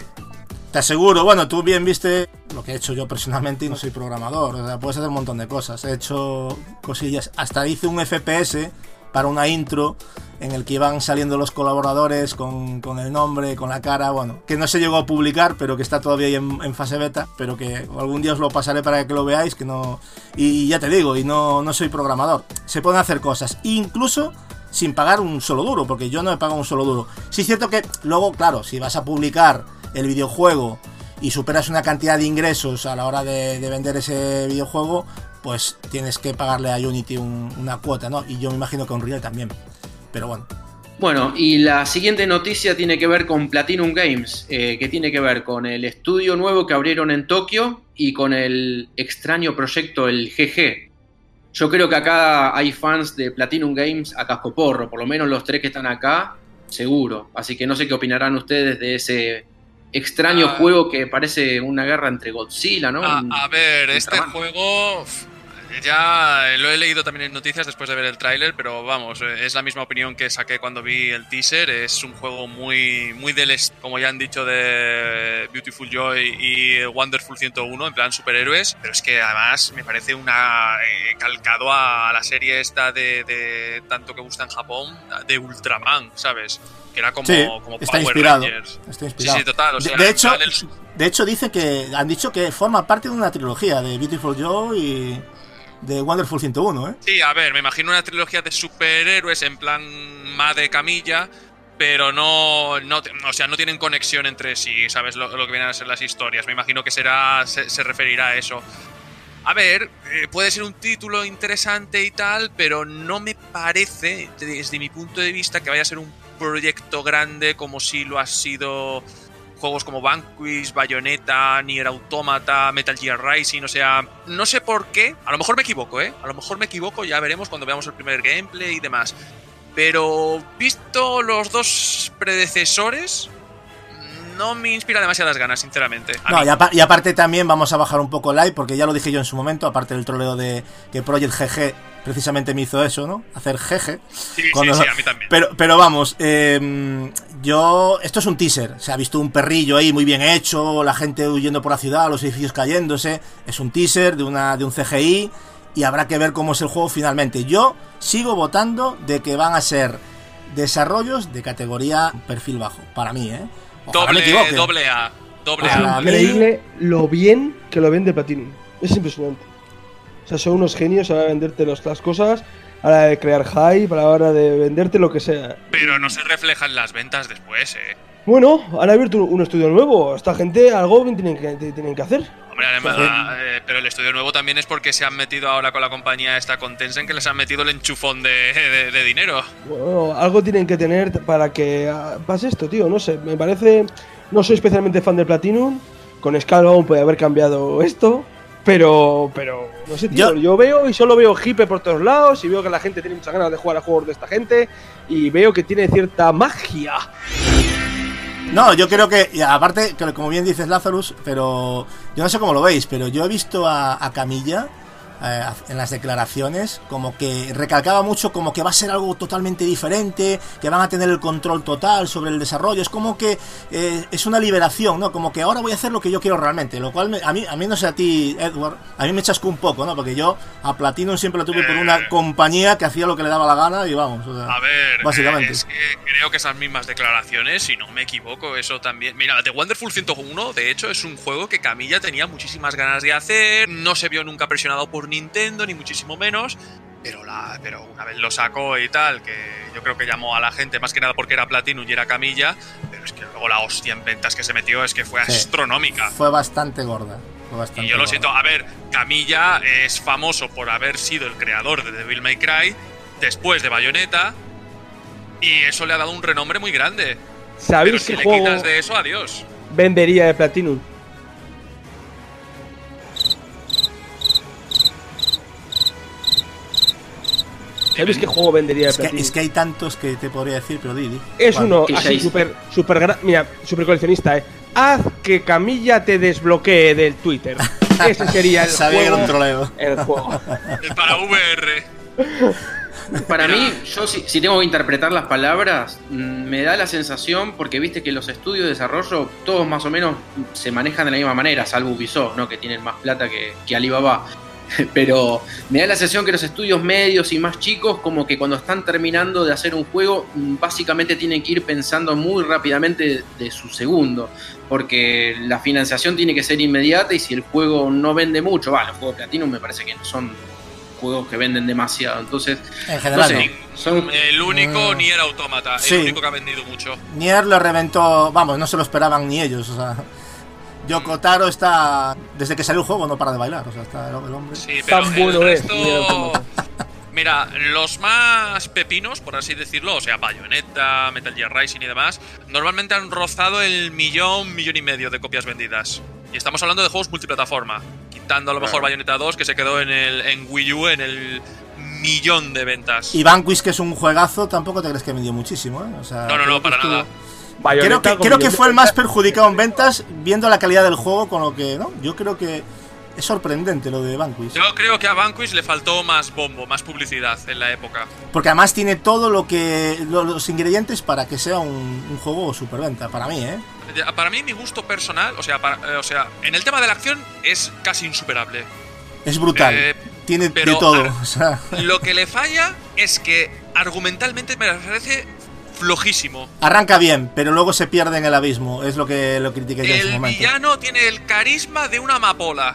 Te aseguro, bueno, tú bien viste lo que he hecho yo personalmente y no soy programador, o sea, puedes hacer un montón de cosas. He hecho cosillas, hasta hice un FPS para una intro en el que iban saliendo los colaboradores con, con el nombre, con la cara, bueno, que no se llegó a publicar, pero que está todavía en, fase beta, pero que algún día os lo pasaré para que lo veáis, que no... Y ya te digo, y no, no soy programador. Se pueden hacer cosas, incluso sin pagar un solo duro, porque yo no he pagado un solo duro. Sí es cierto que luego, claro, si vas a publicar el videojuego y superas una cantidad de ingresos a la hora de vender ese videojuego, pues tienes que pagarle a Unity un- una cuota, ¿no? Y yo me imagino que a Unreal también. Pero bueno, Bueno, y la siguiente noticia tiene que ver con Platinum Games, eh, que tiene que ver con el estudio nuevo que abrieron en Tokio y con el extraño proyecto, el GG. Yo creo que acá hay fans de Platinum Games a cascoporro, por lo menos los tres que están acá, seguro. Así que no sé qué opinarán ustedes de ese extraño Ah. juego que parece una guerra entre Godzilla, ¿no? A, Un- a ver, este juego ya lo he leído también en noticias después de ver el tráiler, pero vamos, eh, es la misma opinión que saqué cuando vi el teaser. Es un juego muy, muy del, como ya han dicho, de Beautiful Joy y Wonderful 101, en plan superhéroes, pero es que además me parece una eh, calcado a la serie esta de, de tanto que gusta en Japón, de Ultraman, ¿sabes? Que era como, Sí, como está Power inspirado. Rangers. está inspirado. sí, total. o De- sea, de, en hecho, el- de hecho dice que han dicho que forma parte de una trilogía de Beautiful Joe y de Wonderful 101, ¿eh? Sí, a ver, me imagino una trilogía de superhéroes en plan Madre Camilla, pero no, no, o sea, no tienen conexión entre sí, ¿sabes? Lo, que vienen a ser las historias. Me imagino que será, se, se referirá a eso. A ver, eh, puede ser un título interesante y tal, pero no me parece, desde mi punto de vista, que vaya a ser un proyecto grande como si lo ha sido juegos como Vanquish, Bayonetta, Nier Automata, Metal Gear Rising, o sea, no sé por qué, a lo mejor me equivoco, ¿eh? A lo mejor me equivoco, ya veremos cuando veamos el primer gameplay y demás. Pero visto los dos predecesores, no me inspira demasiadas ganas, sinceramente. No, y, apa- y aparte también vamos a bajar un poco el live, porque ya lo dije yo en su momento, aparte del troleo de que Project GG precisamente me hizo eso, ¿no? Hacer GG. Sí, sí, cuando- sí, a mí también. Pero, pero vamos, eh, yo. Esto es un teaser. Se ha visto un perrillo ahí muy bien hecho, la gente huyendo por la ciudad, los edificios cayéndose. Es un teaser de, una, de un CGI y habrá que ver cómo es el juego finalmente. Yo sigo votando de que van a ser desarrollos de categoría perfil bajo, para mí, ¿eh? Ojalá doble, doble A, doble A. increíble lo bien que lo vende Platinum. Es impresionante. O sea, son unos genios a la hora de venderte las cosas, a la hora de crear hype, a la hora de venderte lo que sea. Pero no se reflejan las ventas después, ¿eh? Bueno, han abierto un un estudio nuevo. Esta gente algo tienen que, tienen que hacer. Hombre, además, eh, pero el estudio nuevo también es porque se han metido ahora con la compañía esta con Tencent que les han metido el enchufón de, de- de dinero. Bueno, algo tienen que tener para que ah, pase esto, tío. No sé, me parece. No soy especialmente fan de Platinum. Con Scalebound puede haber cambiado esto. Pero, pero, no sé, tío. Yo- Yo, veo y solo veo hipe por todos lados. Y veo que la gente tiene muchas ganas de jugar a juegos de esta gente. Y veo que tiene cierta magia. No, yo creo que, aparte, que como bien dices Lazarus, pero yo no sé cómo lo veis, pero yo he visto a, a Camilla eh, en las declaraciones como que recalcaba mucho como que va a ser algo totalmente diferente, que van a tener el control total sobre el desarrollo, es como que eh, es una liberación, ¿no? Como que ahora voy a hacer lo que yo quiero realmente, lo cual me- a mí a mí no sé a ti, Edward, a mí me chascó un poco, ¿no? Porque yo a Platinum siempre lo tuve por una Eh. compañía que hacía lo que le daba la gana y vamos, o sea, A ver, básicamente. es que creo que esas mismas declaraciones, si no me equivoco, eso también. Mira, The Wonderful 101, de hecho, es un juego que Camilla tenía muchísimas ganas de hacer. No se vio nunca presionado por Nintendo, ni muchísimo menos. Pero, la, pero una vez lo sacó y tal, que yo creo que llamó a la gente, más que nada porque era Platinum y era Camilla. Pero es que luego la hostia en ventas que se metió es que fue Sí. astronómica. fue bastante gorda. Fue bastante Y yo lo siento. A ver, Camilla es famoso por haber sido el creador de Devil May Cry después de Bayonetta. Y eso le ha dado un renombre muy grande. Pero ¿Sabéis si qué le juego quitas de eso, adiós. vendería de Platinum? ¿Sabéis qué juego vendería de Es que, es que hay tantos que te podría decir, pero Didi. Es uno Que así súper super mira, super coleccionista, eh. Haz que Camilla te desbloquee del Twitter. Ese sería el Sabía que era juego. un troleo. El juego. Para VR. Para mí, yo si, si tengo que interpretar las palabras, mm, me da la sensación, porque viste que los estudios de desarrollo, todos más o menos se manejan de la misma manera, salvo Ubisoft, ¿no? que tienen más plata que, que Alibaba. Pero me da la sensación que los estudios medios y más chicos, como que cuando están terminando de hacer un juego, mm, básicamente tienen que ir pensando muy rápidamente de su segundo. Porque la financiación tiene que ser inmediata y si el juego no vende mucho, va, los juegos Platinum me parece que no son juegos que venden demasiado. Entonces, En general, No no. sé. Son- El único Mm. Nier Automata. Sí. El único que ha vendido mucho. Nier lo reventó, vamos, no se lo esperaban ni ellos, o sea. Yoko Taro está. Desde que salió el juego no para de bailar, o sea, está el, hombre. Sí, pero Tan el bueno es, resto- Automata. Mira, los más pepinos, por así decirlo, o sea, Bayonetta, Metal Gear Rising y demás, normalmente han rozado el millón, millón y medio de copias vendidas. Y estamos hablando de juegos multiplataforma, quitando a lo mejor. Bayonetta 2, que se quedó en, el, en Wii U en el millón de ventas. Y Vanquish, que es un juegazo, tampoco te crees que vendió muchísimo, ¿eh? O sea, No, no, no, para nada. Creo que, creo que fue el más perjudicado en ventas, viendo la calidad del juego, con lo que, ¿no? Yo creo que es sorprendente lo de Vanquish. Yo creo que a Vanquish le faltó más bombo, más publicidad en la época. Porque además tiene todo lo que. lo- los ingredientes para que sea un, un juego superventa, para mí, ¿eh? Para mí, mi gusto personal, o sea, para- eh, o sea, en el tema de la acción es casi insuperable. Es brutal. Eh, tiene pero, de todo. o sea, Lo que le falla es que argumentalmente me parece flojísimo. arranca bien, pero luego se pierde en el abismo. Es lo que lo critiqué yo en su El momento. villano tiene el carisma de una amapola.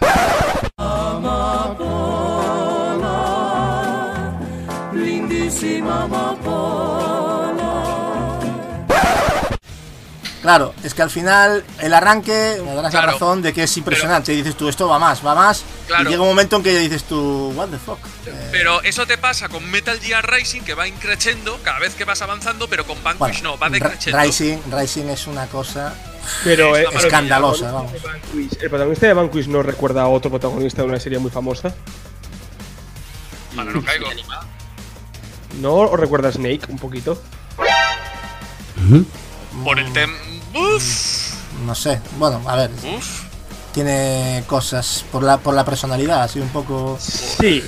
Claro, es que al final el arranque me darás la Claro. razón de que es impresionante. y dices tú, esto va más, va más. Claro. Y llega un momento en que dices tú, what the fuck. Eh, Pero eso te pasa con Metal Gear Rising, que va increciendo cada vez que vas avanzando, pero con Vanquish bueno, no, va decreciendo. Rising, Rising es una cosa Pero eh, Es escandalosa, vamos. Vanquish- El protagonista de Vanquish no recuerda a otro protagonista de una serie muy famosa. Ahora no caigo. ¿No os recuerda a Snake un poquito? Por el tema. Uf, No sé, bueno, a ver, uf. Tiene cosas por la, por la personalidad, así un poco... Sí.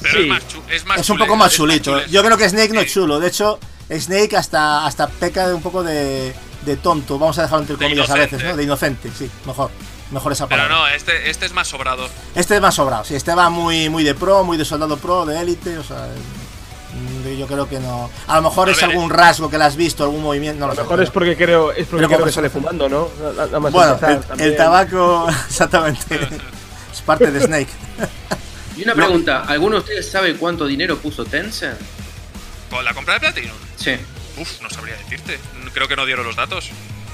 Pero Sí. es más, chu- es más Es un poco más chulito. chule. Yo creo que Snake no es chulo. De hecho, Snake hasta, hasta peca de un poco de, de tonto. Vamos a dejarlo entre De comillas a veces. ¿no? De inocente, sí, mejor. Mejor esa Pero palabra. no, este, este es más sobrado. Este es más sobrado. Sí, este va muy, muy de pro, muy de soldado pro, de élite. O sea, yo creo que no. A lo mejor A es ver, algún rasgo que le has visto, algún movimiento. No lo A sé. lo mejor es porque creo, es porque creo que sale fumando, ¿no? Na- Nada más Bueno, empezar el, también. el tabaco, exactamente. es parte de Snake. Y una pregunta, ¿alguno de ustedes sabe cuánto dinero puso Tencent? Con la compra de Platinum. Sí. Uf, no sabría decirte. Creo que no dieron los datos.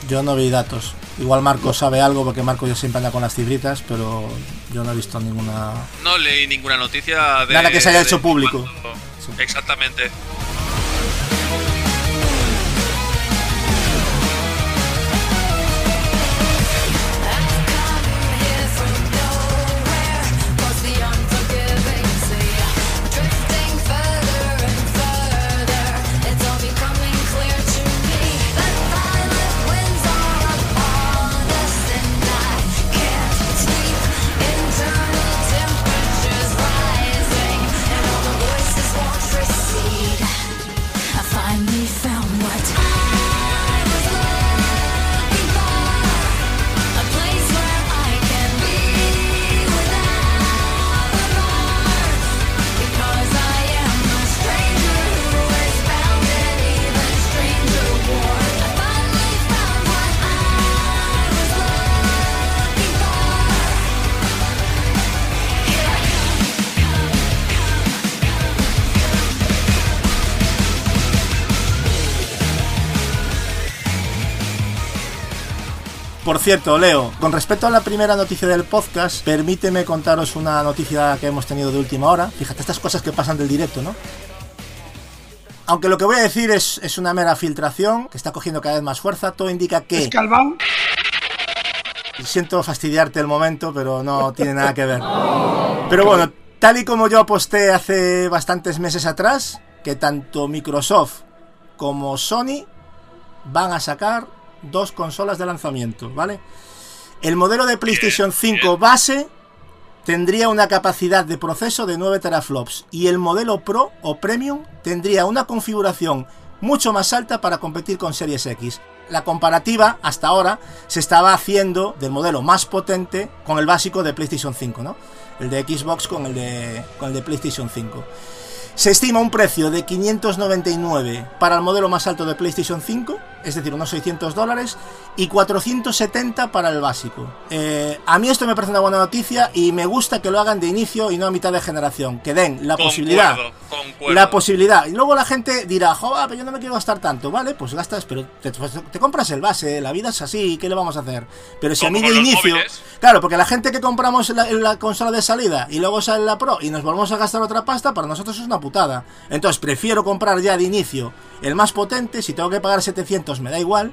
Yo no vi datos. Igual Marco sabe algo porque Marco yo siempre anda con las cibritas, pero yo no he visto ninguna. No leí ninguna noticia de. Nada que se haya hecho público. Exactamente. Cierto, Leo, con respecto a la primera noticia del podcast, permíteme contaros una noticia que hemos tenido de última hora. Fíjate, estas cosas que pasan del directo, ¿no? Aunque lo que voy a decir es, es una mera filtración, que está cogiendo cada vez más fuerza, todo indica que... ¿Escalvado? Siento fastidiarte el momento, pero no tiene nada que ver. Pero bueno, tal y como yo aposté hace bastantes meses atrás, que tanto Microsoft como Sony van a sacar dos consolas de lanzamiento, ¿vale? El modelo de PlayStation 5 base tendría una capacidad de proceso de 9 teraflops y el modelo Pro o Premium tendría una configuración mucho más alta para competir con Series X. La comparativa hasta ahora se estaba haciendo del modelo más potente con el básico de PlayStation 5, ¿no? El de Xbox con el de, con el de PlayStation 5. Se estima un precio de 599 para el modelo más alto de PlayStation 5, es decir, unos 600 dólares, y 470 para el básico. Eh, a mí esto me parece una buena noticia y me gusta que lo hagan de inicio y no a mitad de generación, que den la Concuerdo, posibilidad. concuerdo. La posibilidad. Y luego la gente dirá, joder, pero yo no me quiero gastar tanto, ¿vale? Pues gastas, pero te, te compras el base, la vida es así, ¿qué le vamos a hacer? Pero si a mí de inicio... móviles. Claro, porque la gente que compramos la, la consola de salida y luego sale la Pro y nos volvemos a gastar otra pasta, para nosotros es una putada. Entonces prefiero comprar ya de inicio el más potente, si tengo que pagar 700 me da igual,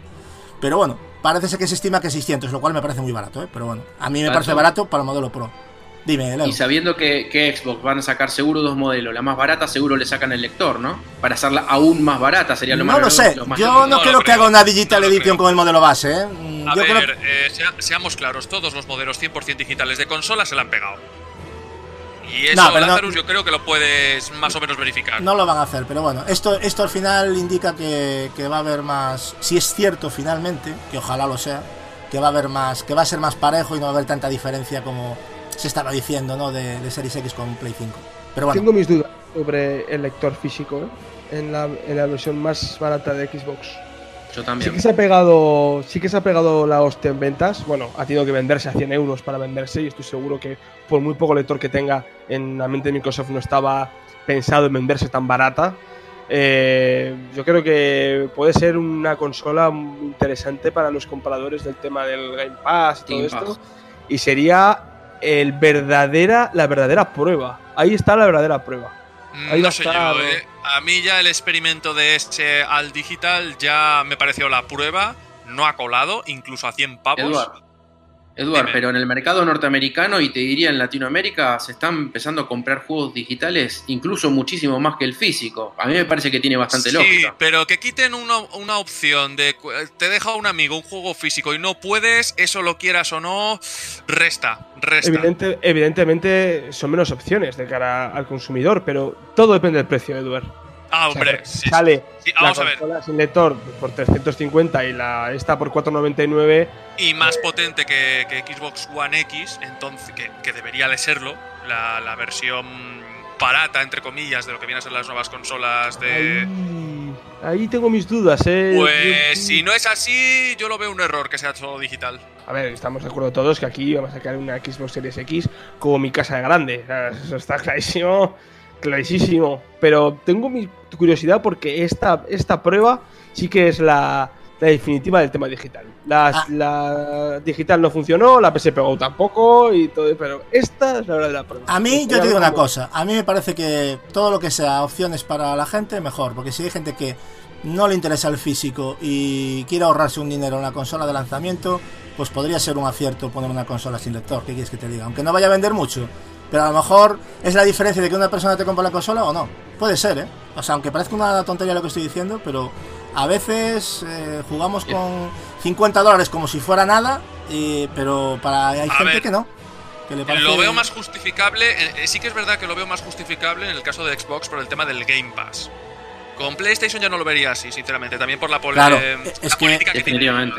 pero bueno, parece ser que se estima que 600, lo cual me parece muy barato, ¿eh? Pero bueno, a mí me parece barato para el modelo Pro. Dime, Leo. Y sabiendo que, que Xbox van a sacar seguro dos modelos, la más barata seguro le sacan el lector, ¿no? Para hacerla aún más barata sería lo No más lo sé, lo más yo no, No creo que haga una Digital no Edition con el modelo base, ¿eh? A yo creo ver, eh, sea- seamos claros, todos los modelos 100% digitales de consola se la han pegado. Y eso, No, pero no- Lazarus, yo creo que lo puedes más o menos verificar. No lo van a hacer, pero bueno, esto, esto al final indica que, que va a haber más. Si es cierto finalmente, que ojalá lo sea, que va a haber más, que va a ser más parejo y no va a haber tanta diferencia como se estaba diciendo, ¿no? De, de Series X con Play 5. Pero bueno, Tengo mis dudas sobre el lector físico ¿eh? en, la, en la versión más barata de Xbox. Yo Sí también. que se ha pegado, sí que se ha pegado la hostia en ventas. Bueno, ha tenido que venderse a 100 euros para venderse y estoy seguro que por muy poco lector que tenga en la mente de Microsoft no estaba pensado en venderse tan barata. Eh, yo creo que puede ser una consola interesante para los compradores del tema del Game Pass y todo Game esto. Pass. Y sería el verdadera, la verdadera prueba. Ahí está la verdadera prueba. Mm, Ahí va no eh. A mí ya el experimento de este al digital ya me pareció la prueba. No ha colado, incluso a 100 pavos. Eduard, pero en el mercado norteamericano y te diría en Latinoamérica se están empezando a comprar juegos digitales incluso muchísimo más que el físico. A mí me parece que tiene bastante sí, lógica. pero que quiten una, una opción de cu- te deja un amigo un juego físico y no puedes, eso lo quieras o no, resta, resta. Evidente- evidentemente son menos opciones de cara al consumidor, pero todo depende del precio, Eduard. Ah, O sea, hombre, que sí, sale sí, la vamos a ver. consola sin lector por 350 y la esta por 499. Y más potente que, que Xbox One X, entonces que, que debería de serlo, la, la versión barata, entre comillas, de lo que vienen a ser las nuevas consolas de... Ahí, ahí tengo mis dudas, eh. Pues Yo- si no es así, yo lo veo un error que sea todo digital. A ver, estamos de acuerdo todos que aquí vamos a sacar una Xbox Series X como mi casa de grande. Eso está clarísimo, clarísimo. Pero tengo mi curiosidad porque esta, esta prueba sí que es la, la definitiva del tema digital. La, Ah. la digital no funcionó, la PSP Go tampoco, y todo, pero esta es la verdadera prueba. a mí yo Voy te digo una cosa. A mí me parece que todo lo que sea opciones para la gente, mejor. Porque si hay gente que no le interesa el físico y quiere ahorrarse un dinero en la consola de lanzamiento, pues podría ser un acierto poner una consola sin lector. ¿Qué quieres que te diga? Aunque no vaya a vender mucho. Pero a lo mejor es la diferencia de que una persona te compra la consola o no. Puede ser, ¿eh? O sea, aunque parezca una tontería lo que estoy diciendo, pero a veces eh, jugamos con 50 dólares como si fuera nada, y- pero para hay A gente ver, que no. Que le parece- Lo veo más justificable, eh, eh, sí que es verdad que lo veo más justificable en el caso de Xbox por el tema del Game Pass. Con PlayStation ya no lo vería así, sinceramente, también por la, pol- Claro, eh, es la que- política que tiene.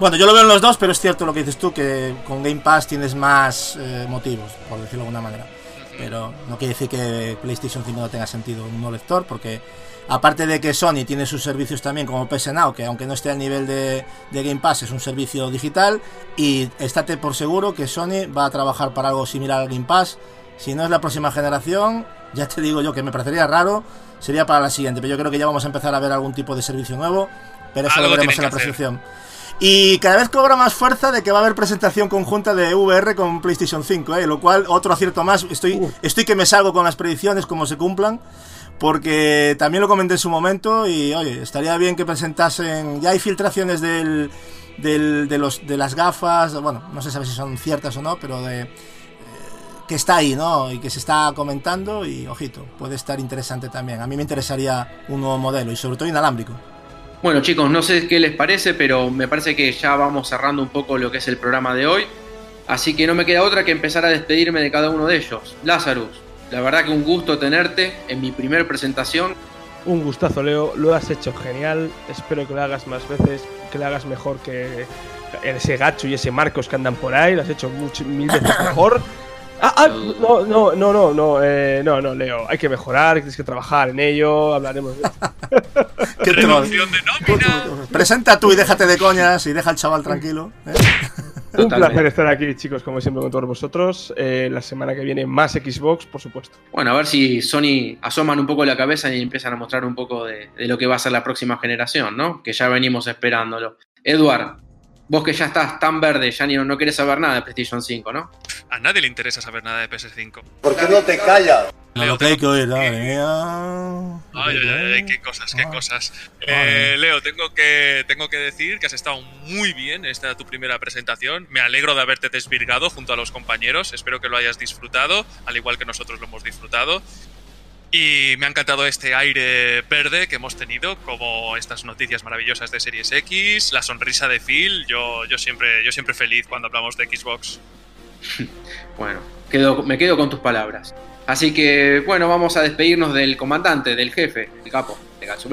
Bueno, yo lo veo en los dos, pero es cierto lo que dices tú, que con Game Pass tienes más eh, motivos, por decirlo de alguna manera. Pero no quiere decir que PlayStation 5 no tenga sentido un no lector, porque aparte de que Sony tiene sus servicios también como PS Now, que aunque no esté al nivel de, de Game Pass, es un servicio digital, y estate por seguro que Sony va a trabajar para algo similar al Game Pass. Si no es la próxima generación, ya te digo yo que me parecería raro, sería para la siguiente, pero yo creo que ya vamos a empezar a ver algún tipo de servicio nuevo, pero eso lo veremos en la presentación. Y cada vez cobra más fuerza de que va a haber presentación conjunta de VR con PlayStation 5, ¿eh? lo cual otro acierto más. Estoy, estoy que me salgo con las predicciones como se cumplan, porque también lo comenté en su momento y oye, estaría bien que presentasen. Ya hay filtraciones del, del- de, los, de las gafas, bueno, no sé si son ciertas o no, pero de eh, que está ahí, ¿no? Y que se está comentando y ojito, puede estar interesante también. A mí me interesaría un nuevo modelo y sobre todo inalámbrico. Bueno chicos, no sé qué les parece, pero me parece que ya vamos cerrando un poco lo que es el programa de hoy. Así que no me queda otra que empezar a despedirme de cada uno de ellos. Lazarus, la verdad que un gusto tenerte en mi primer presentación. Un gustazo, Leo. Lo has hecho genial. Espero que lo hagas más veces, que lo hagas mejor que ese gacho y ese Marcos que andan por ahí. Lo has hecho mucho, mil veces mejor. Ah, ah, no, no, no, no, no, eh, no, no, Leo. Hay que mejorar, tienes que trabajar en ello. Hablaremos de ¿Qué de nómina. Presenta tú y déjate de coñas y deja al chaval tranquilo. ¿eh? Un placer estar aquí, chicos, como siempre, con todos vosotros. Eh, la semana que viene, más Xbox, por supuesto. Bueno, a ver si Sony asoman un poco la cabeza y empiezan a mostrar un poco de, de lo que va a ser la próxima generación, ¿no? Que ya venimos esperándolo. Edward, vos que ya estás tan verde, ya ni no, no querés saber nada de PlayStation 5, ¿no? A nadie le interesa saber nada de PS5. ¿Por qué no te callas? No, Leo, lo que hay tengo- que oír, madre mía. Ay, ay, ay, qué cosas, qué Ah. cosas. Vale. Eh, Leo, tengo que, tengo que decir que has estado muy bien en esta tu primera presentación. Me alegro de haberte desvirgado junto a los compañeros. Espero que lo hayas disfrutado, al igual que nosotros lo hemos disfrutado. Y me ha encantado este aire verde que hemos tenido, como estas noticias maravillosas de Series X, la sonrisa de Phil. Yo, yo, siempre, yo siempre feliz cuando hablamos de Xbox. Bueno, quedo- me quedo con tus palabras. Así que, bueno, vamos a despedirnos del comandante, del jefe, el capo, de Gatsu.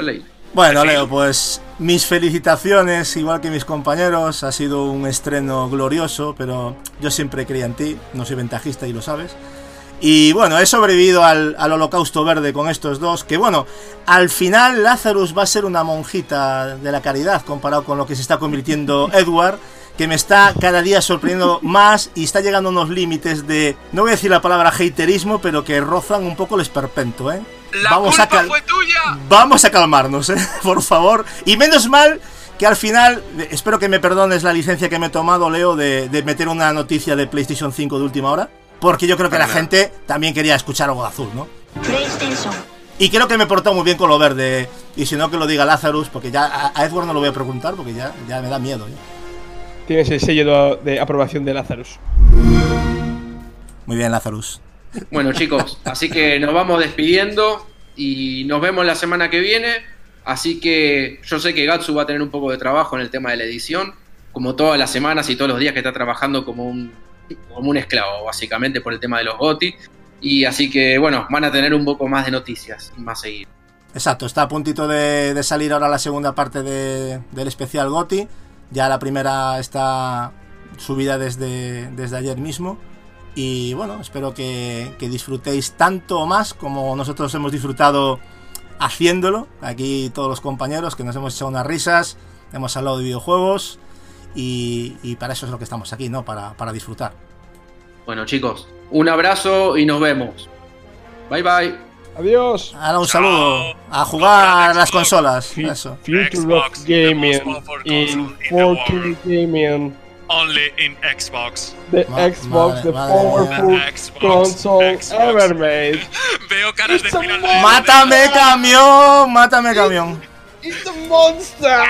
Bueno. Leo, pues mis felicitaciones, igual que mis compañeros. Ha sido un estreno glorioso, pero yo siempre creía en ti. No soy ventajista y lo sabes. Y bueno, he sobrevivido al, al holocausto verde con estos dos. Que bueno, al final Lazarus va a ser una monjita de la caridad comparado con lo que se está convirtiendo Edward. Que me está cada día sorprendiendo más y está llegando a unos límites de, no voy a decir la palabra haterismo, pero que rozan un poco el esperpento, ¿eh? ¡La Vamos a culpa cal- fue tuya! Vamos a calmarnos, ¿eh? por favor. Y menos mal que al final, espero que me perdones la licencia que me he tomado, Leo, de, de meter una noticia de PlayStation 5 de última hora. Porque yo creo que la gente también quería escuchar algo de azul, ¿no? Y creo que me he portado muy bien con lo verde. Y si no, que lo diga Lazarus, porque ya a, Edward no lo voy a preguntar, porque ya, ya me da miedo. ¿eh? Tienes el sello de, de aprobación de Lazarus. Muy bien, Lazarus. Bueno, chicos, así que nos vamos despidiendo y nos vemos la semana que viene. Así que yo sé que Gatsu va a tener un poco de trabajo en el tema de la edición, como todas las semanas y todos los días que está trabajando como un, como un esclavo, básicamente, por el tema de los GOTI. Y así que, bueno, van a tener un poco más de noticias más seguido. Exacto, está a puntito de, de salir ahora la segunda parte de- del especial GOTI. Ya la primera está subida desde, desde ayer mismo. Y bueno, espero que, que disfrutéis tanto o más como nosotros hemos disfrutado haciéndolo. Aquí todos los compañeros que nos hemos echado unas risas, hemos hablado de videojuegos. Y, y para eso es lo que estamos aquí, ¿no? Para, para disfrutar. Bueno, chicos, un abrazo y nos vemos. Bye bye. Adiós. Ahora un saludo. A jugar a las consolas. Eso. Future Xbox, Gaming in console in the 4K Gaming. Only in Xbox. The Ma- Xbox, madre- the madre powerful console Xbox. ever made. Veo caras de It's a final. ¡Mátame, camión! ¡Mátame, camión! It's a monster.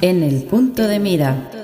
En el punto de mira.